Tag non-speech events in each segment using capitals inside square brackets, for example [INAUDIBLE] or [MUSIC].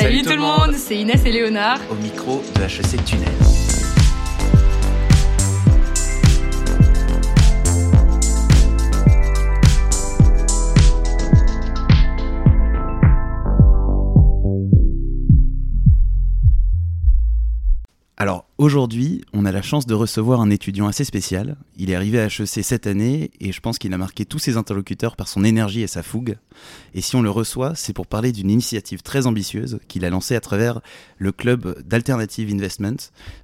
Salut, tout le monde, c'est Inès et Léonard. Au micro de HEC Tunnel. Aujourd'hui, on a la chance de recevoir un étudiant assez spécial. Il est arrivé à HEC cette année et je pense qu'il a marqué tous ses interlocuteurs par son énergie et sa fougue. Et si on le reçoit, c'est pour parler d'une initiative très ambitieuse qu'il a lancée à travers le club d'Alternative Investment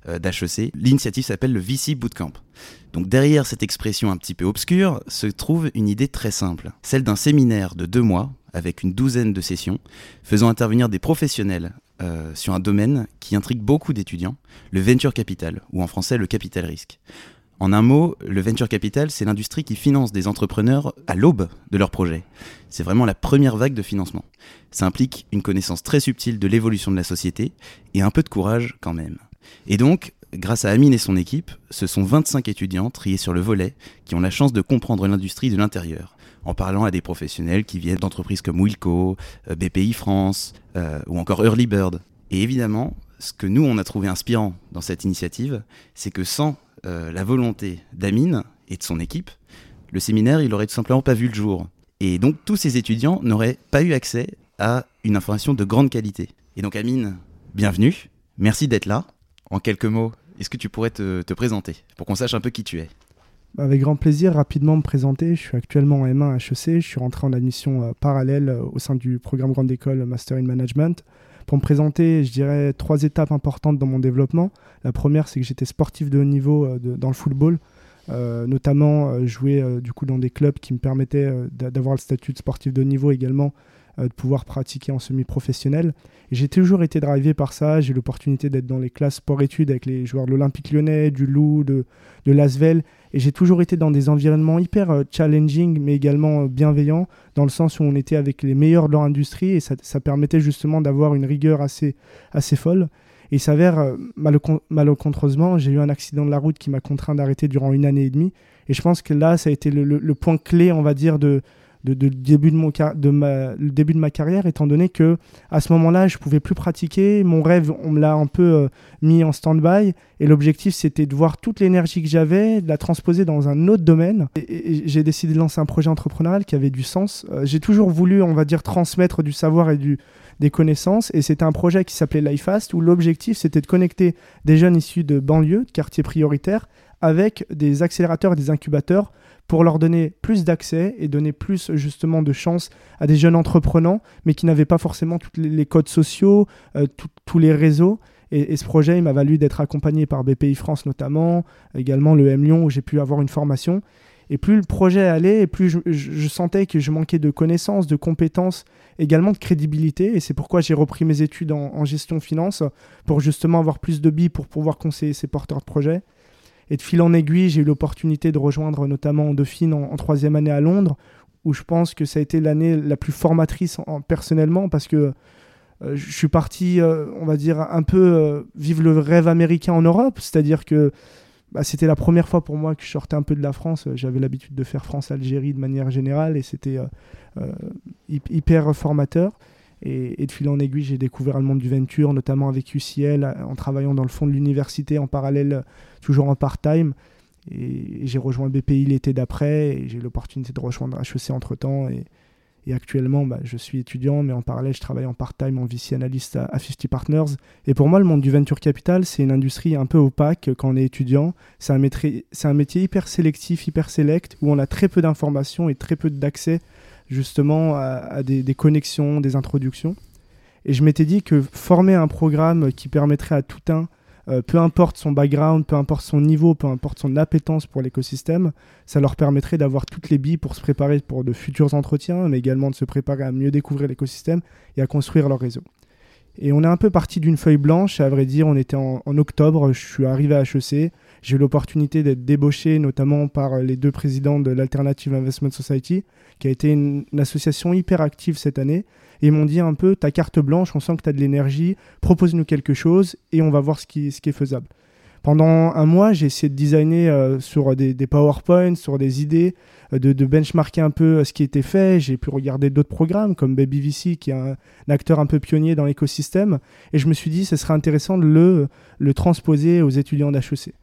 euh, d'HEC. L'initiative s'appelle le VC Bootcamp. Donc derrière cette expression un petit peu obscure se trouve une idée très simple, celle d'un séminaire de deux mois avec une douzaine de sessions, faisant intervenir des professionnels euh, sur un domaine qui intrigue beaucoup d'étudiants, le venture capital, ou en français le capital risque. En un mot, le venture capital, c'est l'industrie qui finance des entrepreneurs à l'aube de leur projet. C'est vraiment la première vague de financement. Ça implique une connaissance très subtile de l'évolution de la société et un peu de courage quand même. Et donc, grâce à Amine et son équipe, ce sont 25 étudiants triés sur le volet qui ont la chance de comprendre l'industrie de l'intérieur, en parlant à des professionnels qui viennent d'entreprises comme Wilco, euh, BPI France euh, ou encore Early Bird. Et évidemment, ce que nous, on a trouvé inspirant dans cette initiative, c'est que sans euh, la volonté d'Amine et de son équipe, le séminaire, il aurait tout simplement pas vu le jour. Et donc, tous ces étudiants n'auraient pas eu accès à une information de grande qualité. Et donc, Amine, bienvenue. Merci d'être là. En quelques mots, est-ce que tu pourrais te présenter pour qu'on sache un peu qui tu es? Avec grand plaisir, rapidement me présenter. Je suis actuellement en M1 à HEC. Je suis rentré en admission euh, parallèle euh, au sein du programme Grande École Master in Management. Pour me présenter, je dirais trois étapes importantes dans mon développement. La première, c'est que j'étais sportif de haut niveau euh, dans le football. notamment jouer du coup dans des clubs qui me permettaient d'avoir le statut de sportif de haut niveau également de pouvoir pratiquer en semi-professionnel. J'ai toujours été drivé par ça. J'ai l'opportunité d'être dans les classes sport-études avec les joueurs de l'Olympique lyonnais, du Loup, de, de l'Asvel. Et j'ai toujours été dans des environnements hyper euh, challenging, mais également euh, bienveillants, dans le sens où on était avec les meilleurs de leur industrie et ça, permettait justement d'avoir une rigueur assez, assez folle. Et il s'avère, euh, malencontreusement, j'ai eu un accident de la route qui m'a contraint d'arrêter durant une année et demie. Et je pense que là, ça a été le, le point clé, on va dire, de, de, début de, mon de ma, le début de ma carrière, étant donné que à ce moment-là, je pouvais plus pratiquer. Mon rêve, on me l'a un peu euh, mis en stand-by. Et l'objectif, c'était de voir toute l'énergie que j'avais, de la transposer dans un autre domaine. J'ai décidé de lancer un projet entrepreneurial qui avait du sens. Euh, j'ai toujours voulu, on va dire, transmettre du savoir et du, des connaissances. Et c'était un projet qui s'appelait LifeFast, où l'objectif, c'était de connecter des jeunes issus de banlieues, de quartiers prioritaires, avec des accélérateurs et des incubateurs pour leur donner plus d'accès et donner plus justement de chance à des jeunes entrepreneurs, mais qui n'avaient pas forcément tous les codes sociaux, euh, tous les réseaux. Et, ce projet, il m'a valu d'être accompagné par BPI France notamment, également le M Lyon où j'ai pu avoir une formation. Et plus le projet allait, et plus je, sentais que je manquais de connaissances, de compétences, également de crédibilité. Et c'est pourquoi j'ai repris mes études en, en, gestion finance pour justement avoir plus de billes pour pouvoir conseiller ces porteurs de projets. Et de fil en aiguille, j'ai eu l'opportunité de rejoindre notamment Dauphine en, troisième année à Londres, où je pense que ça a été l'année la plus formatrice en, personnellement, parce que euh, je suis parti, euh, on va dire, un peu euh, vivre le rêve américain en Europe, c'est-à-dire que bah, c'était la première fois pour moi que je sortais un peu de la France. J'avais l'habitude de faire France-Algérie de manière générale, et c'était hyper formateur. Et, de fil en aiguille, j'ai découvert le monde du venture, notamment avec UCL, en travaillant dans le fond de l'université en parallèle, toujours en part-time. Et, j'ai rejoint BPI l'été d'après, et j'ai eu l'opportunité de rejoindre HEC entre-temps. Et, actuellement, bah, je suis étudiant, mais en parallèle, je travaille en part-time en VC analyste à, 50 Partners. Et pour moi, le monde du venture capital, c'est une industrie un peu opaque quand on est étudiant. C'est un, un métier hyper sélectif, hyper select, où on a très peu d'informations et très peu d'accès justement à, des, connexions, des introductions. Et je m'étais dit que former un programme qui permettrait à tout un, euh, peu importe son background, peu importe son niveau, peu importe son appétence pour l'écosystème, ça leur permettrait d'avoir toutes les billes pour se préparer pour de futurs entretiens, mais également de se préparer à mieux découvrir l'écosystème et à construire leur réseau. Et on est un peu parti d'une feuille blanche, à vrai dire, on était en, octobre, je suis arrivé à HEC, j'ai eu l'opportunité d'être débauché notamment par les deux présidents de l'Alternative Investment Society, qui a été une, association hyper active cette année. Et ils m'ont dit un peu, ta carte blanche, on sent que tu as de l'énergie, propose-nous quelque chose et on va voir ce qui est faisable. Pendant un mois, j'ai essayé de designer euh, sur des, des PowerPoints, sur des idées, euh, de, de, benchmarker un peu euh, ce qui était fait. J'ai pu regarder d'autres programmes comme BabyVC, qui est un, acteur un peu pionnier dans l'écosystème. Et je me suis dit, ce serait intéressant de le, le transposer aux étudiants d'HEC.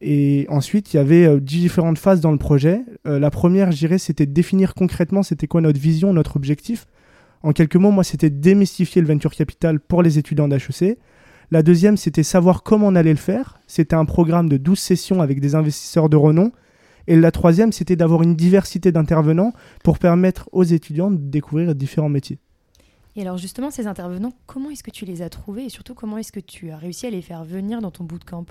Et ensuite, il y avait différentes phases dans le projet. la première, je dirais, c'était de définir concrètement c'était quoi notre vision, notre objectif. En quelques mots, moi, c'était démystifier le venture capital pour les étudiants d'HEC. La deuxième, c'était savoir comment on allait le faire. C'était un programme de 12 sessions avec des investisseurs de renom. Et la troisième, c'était d'avoir une diversité d'intervenants pour permettre aux étudiants de découvrir différents métiers. Et alors justement, ces intervenants, comment est-ce que tu les as trouvés et surtout comment est-ce que tu as réussi à les faire venir dans ton bootcamp?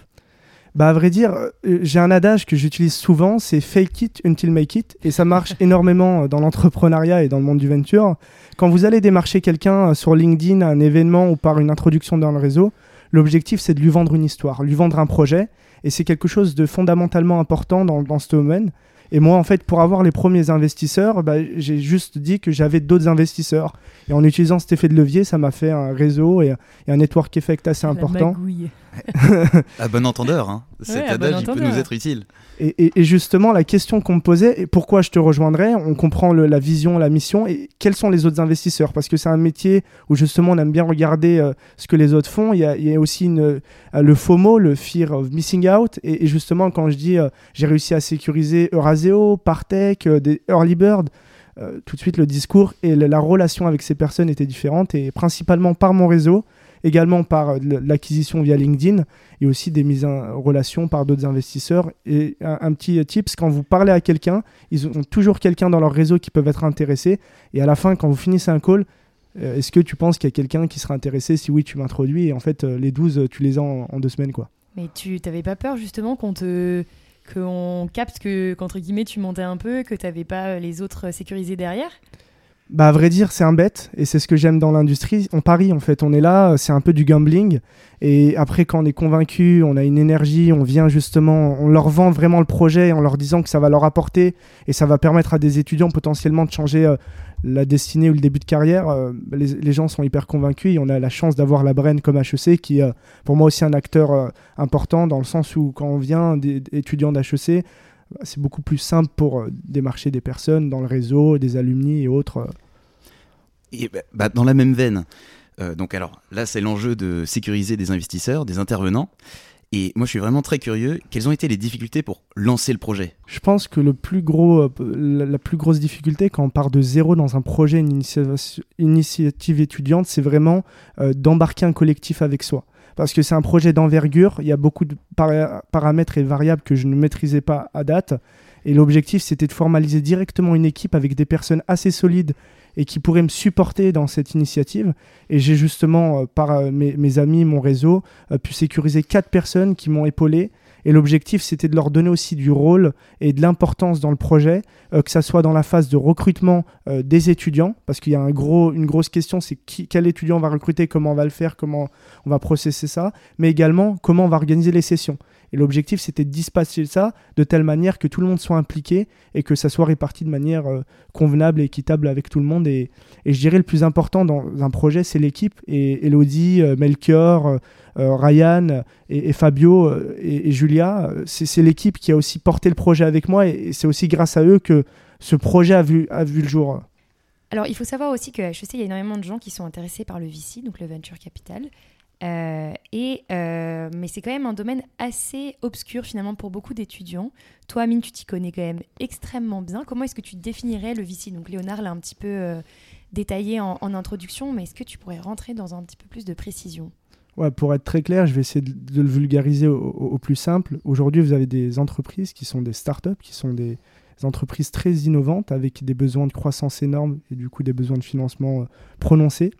Bah à vrai dire, euh, j'ai un adage que j'utilise souvent, c'est fake it until make it, et ça marche [LAUGHS] énormément dans l'entrepreneuriat et dans le monde du venture. Quand vous allez démarcher quelqu'un sur LinkedIn, un événement ou par une introduction dans le réseau, L'objectif, c'est de lui vendre une histoire, lui vendre un projet. Et c'est quelque chose de fondamentalement important dans, dans ce domaine. Et moi, en fait, pour avoir les premiers investisseurs, bah, j'ai juste dit que j'avais d'autres investisseurs. Et en utilisant cet effet de levier, ça m'a fait un réseau et, un network effect assez important. [LAUGHS] à bon entendeur, hein. cet adage peut nous être utile. Et, justement, la question qu'on me posait, et pourquoi je te rejoindrais, on comprend la vision, la mission, et quels sont les autres investisseurs? Parce que c'est un métier où justement on aime bien regarder euh, ce que les autres font. Il y a, aussi une, euh, le FOMO, le Fear of Missing Out. Et, justement, quand je dis euh, j'ai réussi à sécuriser Euraseo, Partech, des Early Bird, tout de suite le discours et la relation avec ces personnes était différente. Et principalement par mon réseau, également par euh, l'acquisition via LinkedIn et aussi des mises en relation par d'autres investisseurs. Et un, petit tips, quand vous parlez à quelqu'un, ils ont toujours quelqu'un dans leur réseau qui peuvent être intéressés. Et à la fin, quand vous finissez un call, euh, est-ce que tu penses qu'il y a quelqu'un qui sera intéressé Si oui, tu m'introduis. Et en fait, euh, les 12, tu les as en, deux semaines. quoi. Mais tu n'avais pas peur justement qu'on te qu'on capte que qu'entre guillemets tu montais un peu, que tu n'avais pas les autres sécurisés derrière bah, à vrai dire, c'est un bête, et c'est ce que j'aime dans l'industrie. On parie, en fait, on est là, c'est un peu du gambling. Et après, quand on est convaincu, on a une énergie, on vient justement, on leur vend vraiment le projet en leur disant que ça va leur apporter et ça va permettre à des étudiants potentiellement de changer euh, la destinée ou le début de carrière. Euh, les, gens sont hyper convaincus et on a la chance d'avoir la Brenne comme HEC qui est pour moi aussi un acteur important dans le sens où quand on vient des étudiants d'HEC, c'est beaucoup plus simple pour euh, démarcher des personnes dans le réseau, des alumni et autres. Euh. Et bah, dans la même veine, euh, donc alors là c'est l'enjeu de sécuriser des investisseurs, des intervenants. Et moi, je suis vraiment très curieux. Quelles ont été les difficultés pour lancer le projet? Je pense que gros, la, plus grosse difficulté quand on part de zéro dans un projet, une initiative étudiante, c'est vraiment d'embarquer un collectif avec soi parce que c'est un projet d'envergure. Il y a beaucoup de paramètres et variables que je ne maîtrisais pas à date. Et l'objectif, c'était de formaliser directement une équipe avec des personnes assez solides et qui pourraient me supporter dans cette initiative. Et j'ai justement, euh, par euh, mes, amis, mon réseau, euh, pu sécuriser quatre personnes qui m'ont épaulé et l'objectif, c'était de leur donner aussi du rôle et de l'importance dans le projet, que ça soit dans la phase de recrutement des étudiants, parce qu'il y a une grosse question, c'est quel étudiant on va recruter, comment on va le faire, comment on va processer ça, mais également comment on va organiser les sessions. Et l'objectif, c'était de dispatcher ça de telle manière que tout le monde soit impliqué et que ça soit réparti de manière euh, convenable et équitable avec tout le monde. Et, je dirais le plus important dans un projet, c'est l'équipe. Et Elodie, Melchior, euh, Ryan et, Fabio euh, et, Julia, c'est l'équipe qui a aussi porté le projet avec moi et, c'est aussi grâce à eux que ce projet a vu, a vu le jour. Alors, il faut savoir aussi que HEC, il y a énormément de gens qui sont intéressés par le VC, donc le Venture Capital. Euh, et, mais c'est quand même un domaine assez obscur finalement pour beaucoup d'étudiants. Toi, Amine, tu t'y connais quand même extrêmement bien. Comment est-ce que tu définirais le VC Donc Léonard l'a un petit peu détaillé en, introduction, mais est-ce que tu pourrais rentrer dans un petit peu plus de précision? Pour être très clair, je vais essayer de, le vulgariser au, plus simple. Aujourd'hui, vous avez des entreprises qui sont des startups, qui sont des entreprises très innovantes avec des besoins de croissance énormes et du coup des besoins de financement euh, prononcés.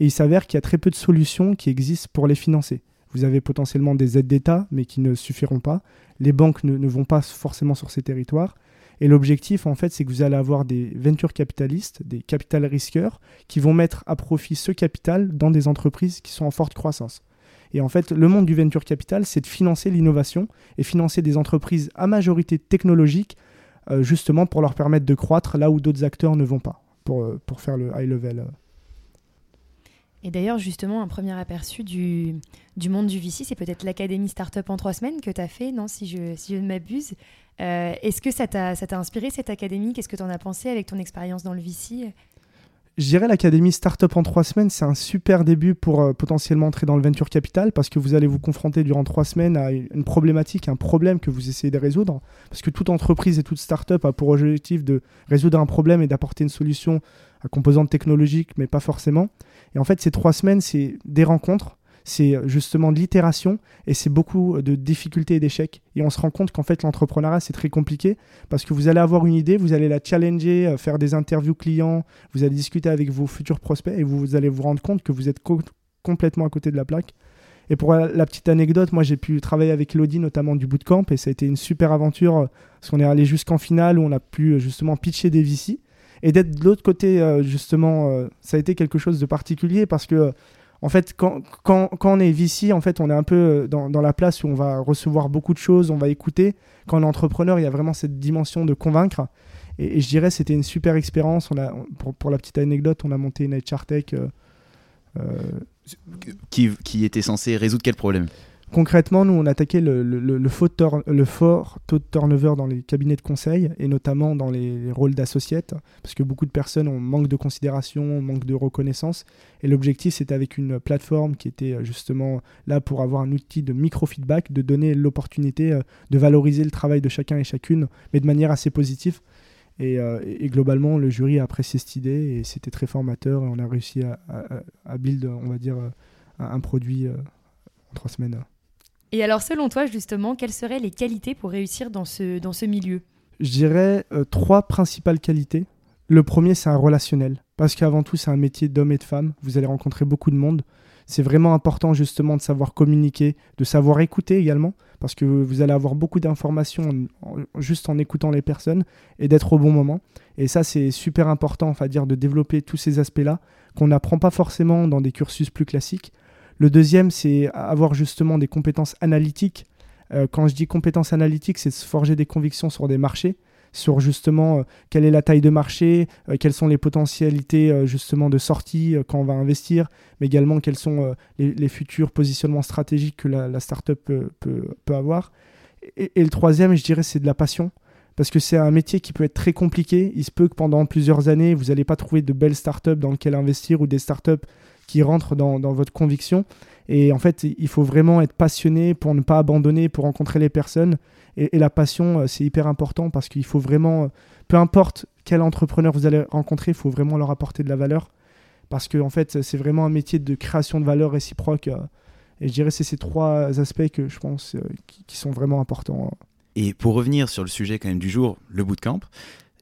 Et il s'avère qu'il y a très peu de solutions qui existent pour les financer. Vous avez potentiellement des aides d'État, mais qui ne suffiront pas. Les banques ne vont pas forcément sur ces territoires. Et l'objectif, en fait, c'est que vous allez avoir des venture capitalistes, des capital risqueurs, qui vont mettre à profit ce capital dans des entreprises qui sont en forte croissance. Et en fait, le monde du venture capital, c'est de financer l'innovation et financer des entreprises à majorité technologique, euh, justement pour leur permettre de croître là où d'autres acteurs ne vont pas, pour, euh, pour faire le high level. Et d'ailleurs, justement, un premier aperçu du, du monde du VC, c'est peut-être l'Académie Startup en trois semaines que tu as fait, non, si je, si je ne m'abuse. Euh, est-ce que ça t'a inspiré cette académie? Qu'est-ce que tu en as pensé avec ton expérience dans le VC je dirais l'Académie Startup en trois semaines, c'est un super début pour euh, potentiellement entrer dans le venture capital parce que vous allez vous confronter durant trois semaines à une problématique, un problème que vous essayez de résoudre. Parce que toute entreprise et toute startup a pour objectif de résoudre un problème et d'apporter une solution à composante technologique, mais pas forcément. Et en fait, ces trois semaines, c'est des rencontres, c'est euh, justement de l'itération et c'est beaucoup de difficultés et d'échecs. Et on se rend compte qu'en fait, l'entrepreneuriat, c'est très compliqué parce que vous allez avoir une idée, vous allez la challenger, euh, faire des interviews clients, vous allez discuter avec vos futurs prospects et vous, allez vous rendre compte que vous êtes complètement à côté de la plaque. Et pour la, petite anecdote, moi j'ai pu travailler avec Elodie notamment du bootcamp et ça a été une super aventure euh, parce qu'on est allé jusqu'en finale où on a pu justement pitcher des VC. Et d'être de l'autre côté, justement, ça a été quelque chose de particulier parce que en fait, quand, quand, quand, on est VC, en fait, on est un peu euh, dans, dans, la place où on va recevoir beaucoup de choses, on va écouter. Quand on est entrepreneur, il y a vraiment cette dimension de convaincre. Et, je dirais c'était une super expérience. On a, pour, pour, la petite anecdote, on a monté une HR Tech. Euh, euh, qui, qui était censé résoudre quel problème? Concrètement, nous, on attaquait le, fort, taux de turnover dans les cabinets de conseil et notamment dans les, rôles d'associate, parce que beaucoup de personnes ont manque de considération, manque de reconnaissance. Et l'objectif, c'était avec une plateforme qui était euh, justement là pour avoir un outil de micro-feedback, de donner l'opportunité euh, de valoriser le travail de chacun et chacune, mais de manière assez positive. Et, euh, globalement, le jury a apprécié cette idée et c'était très formateur et on a réussi à, build, on va dire, un, produit en trois semaines. Et alors, selon toi, justement, quelles seraient les qualités pour réussir dans ce, dans ce milieu? Je dirais euh, trois principales qualités. Le premier, c'est un relationnel. Parce qu'avant tout, c'est un métier d'homme et de femme. Vous allez rencontrer beaucoup de monde. C'est vraiment important, justement, de savoir communiquer, de savoir écouter également. Parce que vous allez avoir beaucoup d'informations juste en écoutant les personnes et d'être au bon moment. Et ça, c'est super important, dire, de développer tous ces aspects-là qu'on n'apprend pas forcément dans des cursus plus classiques. Le deuxième, c'est avoir justement des compétences analytiques. Euh, quand je dis compétences analytiques, c'est se forger des convictions sur des marchés, sur justement euh, quelle est la taille de marché, euh, quelles sont les potentialités justement de sortie quand on va investir, mais également quels sont les, futurs positionnements stratégiques que la, startup peut, avoir. Et, et, le troisième, je dirais, c'est de la passion. Parce que c'est un métier qui peut être très compliqué. Il se peut que pendant plusieurs années, vous n'allez pas trouver de belles startups dans lesquelles investir ou des startups qui rentre dans, votre conviction. Et en fait, il faut vraiment être passionné pour ne pas abandonner, pour rencontrer les personnes. Et, la passion, euh, c'est hyper important parce qu'il faut vraiment, euh, peu importe quel entrepreneur vous allez rencontrer, il faut vraiment leur apporter de la valeur. Parce que en fait, c'est vraiment un métier de création de valeur réciproque. Euh, et je dirais c'est ces trois aspects que je pense qui, sont vraiment importants. Et pour revenir sur le sujet quand même du jour, le bootcamp,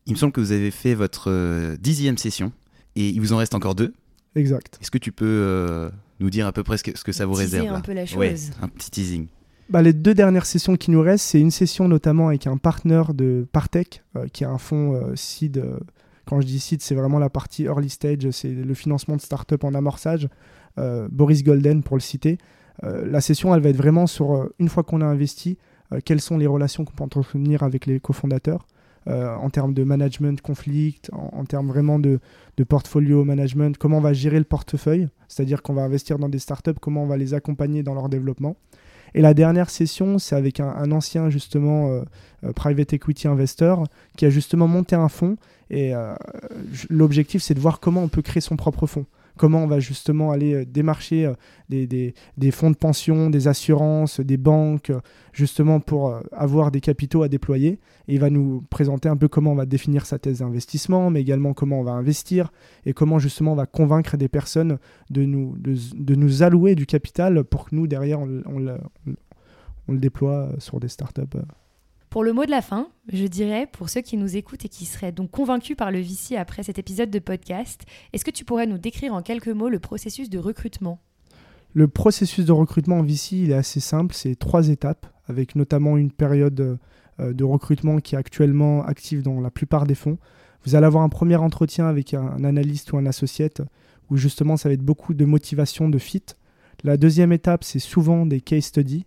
il me semble que vous avez fait votre dixième session et il vous en reste encore deux. Exact. Est-ce que tu peux euh, nous dire à peu près ce que, ça vous réserve un peu la chose. un petit teasing. Bah, les deux dernières sessions qui nous restent, c'est une session notamment avec un partenaire de Partech, euh, qui a un fonds euh, seed. quand je dis seed, c'est vraiment la partie early stage, c'est le financement de start-up en amorçage. Boris Golden, pour le citer. la session, elle va être vraiment sur, une fois qu'on a investi, quelles sont les relations qu'on peut entretenir avec les cofondateurs. Euh, en termes de management conflict, en, termes vraiment de, portfolio management, comment on va gérer le portefeuille, c'est-à-dire qu'on va investir dans des startups, comment on va les accompagner dans leur développement. Et la dernière session, c'est avec un, ancien justement euh, euh, private equity investor qui a justement monté un fonds et l'objectif c'est de voir comment on peut créer son propre fonds comment on va justement aller euh, démarcher euh, des, fonds de pension, des assurances, des banques, euh, justement pour avoir des capitaux à déployer. Et il va nous présenter un peu comment on va définir sa thèse d'investissement, mais également comment on va investir et comment justement on va convaincre des personnes de nous, allouer du capital pour que nous, derrière, on le déploie sur des startups. Pour le mot de la fin, je dirais, pour ceux qui nous écoutent et qui seraient donc convaincus par le VC après cet épisode de podcast, est-ce que tu pourrais nous décrire en quelques mots le processus de recrutement? Le processus de recrutement en VC, il est assez simple, c'est trois étapes, avec notamment une période euh, de recrutement qui est actuellement active dans la plupart des fonds. Vous allez avoir un premier entretien avec un analyste ou un associate, où justement ça va être beaucoup de motivation, de fit, la deuxième étape, c'est souvent des case studies.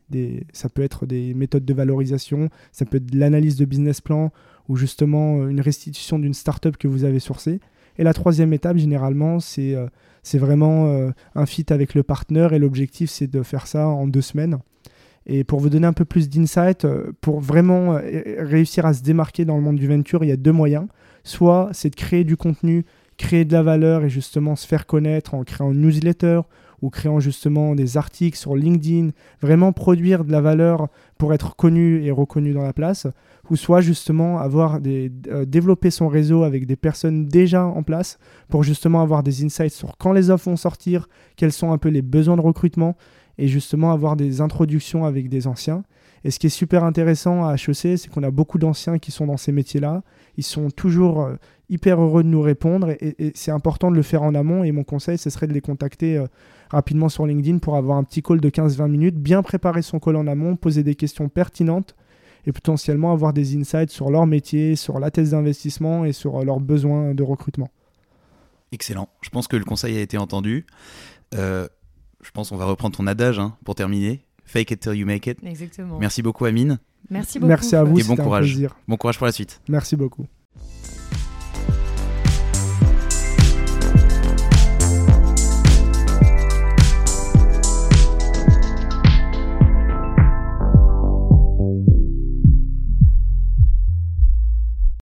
Ça peut être des méthodes de valorisation, ça peut être de l'analyse de business plan ou justement euh, une restitution d'une startup que vous avez sourcée. Et la troisième étape, généralement, c'est euh, vraiment euh, un fit avec le partenaire et l'objectif, c'est de faire ça en deux semaines. Et pour vous donner un peu plus d'insight, pour vraiment réussir à se démarquer dans le monde du venture, il y a deux moyens. Soit c'est de créer du contenu, créer de la valeur et justement se faire connaître en créant une newsletter ou créant justement des articles sur LinkedIn, vraiment produire de la valeur pour être connu et reconnu dans la place, ou soit justement avoir des, euh, développer son réseau avec des personnes déjà en place pour justement avoir des insights sur quand les offres vont sortir, quels sont un peu les besoins de recrutement et justement avoir des introductions avec des anciens. Et ce qui est super intéressant à HEC, c'est qu'on a beaucoup d'anciens qui sont dans ces métiers-là. Ils sont toujours euh, hyper heureux de nous répondre et, c'est important de le faire en amont. Et mon conseil, ce serait de les contacter euh, rapidement sur LinkedIn pour avoir un petit call de 15-20 minutes, bien préparer son call en amont, poser des questions pertinentes et potentiellement avoir des insights sur leur métier, sur la thèse d'investissement et sur euh, leurs besoins de recrutement. Excellent. Je pense que le conseil a été entendu. je pense qu'on va reprendre ton adage hein, pour terminer. Fake it till you make it. Exactement. Merci beaucoup, Amine. Merci beaucoup. Merci à vous. Et bon courage. Bon courage pour la suite. Merci beaucoup.